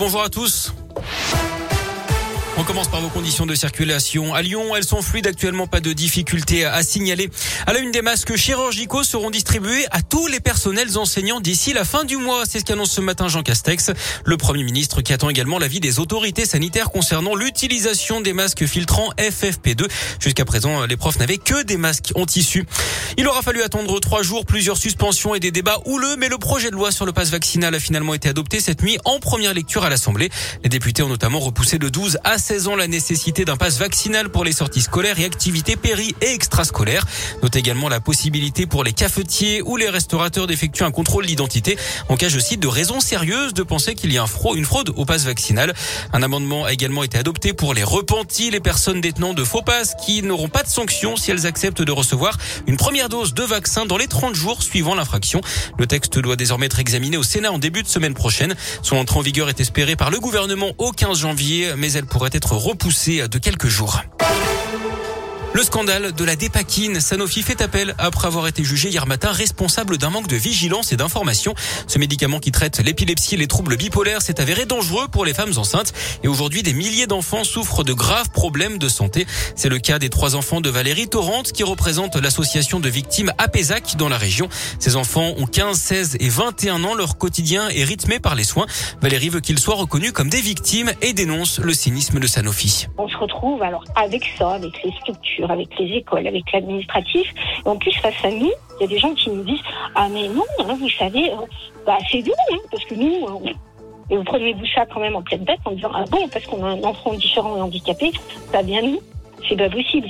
bonjour à tous. On commence par vos conditions de circulation. À Lyon, elles sont fluides actuellement, pas de difficultés à signaler. À la une des masques chirurgicaux seront distribués à tous les personnels enseignants d'ici la fin du mois. C'est ce qu'annonce ce matin Jean Castex, le Premier ministre qui attend également l'avis des autorités sanitaires concernant l'utilisation des masques filtrants FFP2. Jusqu'à présent, les profs n'avaient que des masques en tissu. Il aura fallu attendre trois jours, plusieurs suspensions et des débats houleux, mais le projet de loi sur le passe vaccinal a finalement été adopté cette nuit en première lecture à l'Assemblée. Les députés ont notamment repoussé de 12 à 16 ans la nécessité d'un passe vaccinal pour les sorties scolaires et activités péri et extrascolaires. Note également la possibilité pour les cafetiers ou les restaurateurs d'effectuer un contrôle d'identité en cas, je cite, de raisons sérieuses de penser qu'il y a un une fraude au passe vaccinal. Un amendement a également été adopté pour les repentis, les personnes détenant de faux passes qui n'auront pas de sanctions si elles acceptent de recevoir une première dose de vaccin dans les 30 jours suivant l'infraction. Le texte doit désormais être examiné au Sénat en début de semaine prochaine. Son entrée en vigueur est espérée par le gouvernement au 15 janvier, mais elle pourrait être être repoussé de quelques jours. Le scandale de la dépakine. Sanofi fait appel après avoir été jugé hier matin responsable d'un manque de vigilance et d'information. Ce médicament qui traite l'épilepsie et les troubles bipolaires s'est avéré dangereux pour les femmes enceintes. Et aujourd'hui, des milliers d'enfants souffrent de graves problèmes de santé. C'est le cas des trois enfants de Valérie Torrente qui représente l'association de victimes APESAC dans la région. Ces enfants ont 15, 16 et 21 ans. Leur quotidien est rythmé par les soins. Valérie veut qu'ils soient reconnus comme des victimes et dénonce le cynisme de Sanofi. On se retrouve alors avec ça, avec les structures avec les écoles, avec l'administratif. En plus, face à nous, il y a des gens qui nous disent Ah, mais non, hein, vous savez, euh, bah, c'est nous, hein, parce que nous, euh, et vous prenez vous ça quand même en pleine tête en disant Ah bon, parce qu'on a un enfant différent et handicapé, pas bien nous, c'est pas possible.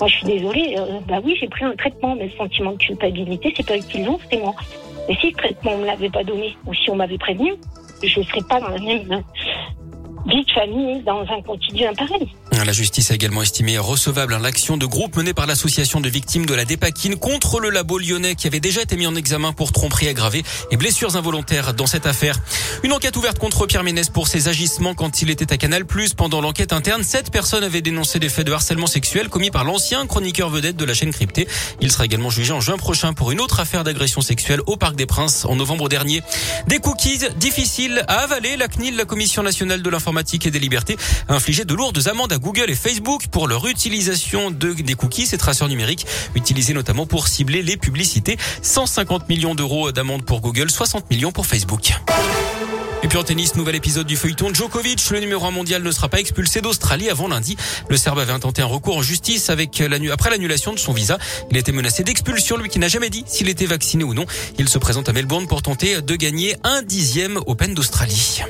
Moi, je suis désolée, euh, bah oui, j'ai pris un traitement, mais le sentiment de culpabilité, c'est pas eux qui l'ont, c'est moi. Mais si le traitement, on me l'avait pas donné, ou si on m'avait prévenu, je ne serais pas dans la même vie de famille dans un quotidien pareil. La justice a également estimé recevable l'action de groupe menée par l'association de victimes de la dépakine contre le labo lyonnais qui avait déjà été mis en examen pour tromperie aggravée et blessures involontaires dans cette affaire. Une enquête ouverte contre Pierre Ménès pour ses agissements quand il était à Canal+. Pendant l'enquête interne, sept personnes avaient dénoncé des faits de harcèlement sexuel commis par l'ancien chroniqueur vedette de la chaîne cryptée. Il sera également jugé en juin prochain pour une autre affaire d'agression sexuelle au Parc des Princes en novembre dernier. Des cookies difficiles à avaler. La CNIL, la Commission nationale de l'informatique et des libertés, a infligé de lourdes amendes à Google et Facebook pour leur utilisation de, des cookies et traceurs numériques utilisés notamment pour cibler les publicités. 150 millions d'euros d'amende pour Google, 60 millions pour Facebook. Et puis en tennis, nouvel épisode du feuilleton. Djokovic, le numéro 1 mondial, ne sera pas expulsé d'Australie avant lundi. Le Serbe avait intenté un recours en justice avec après l'annulation de son visa. Il était menacé d'expulsion, lui qui n'a jamais dit s'il était vacciné ou non. Il se présente à Melbourne pour tenter de gagner un dixième Open d'Australie.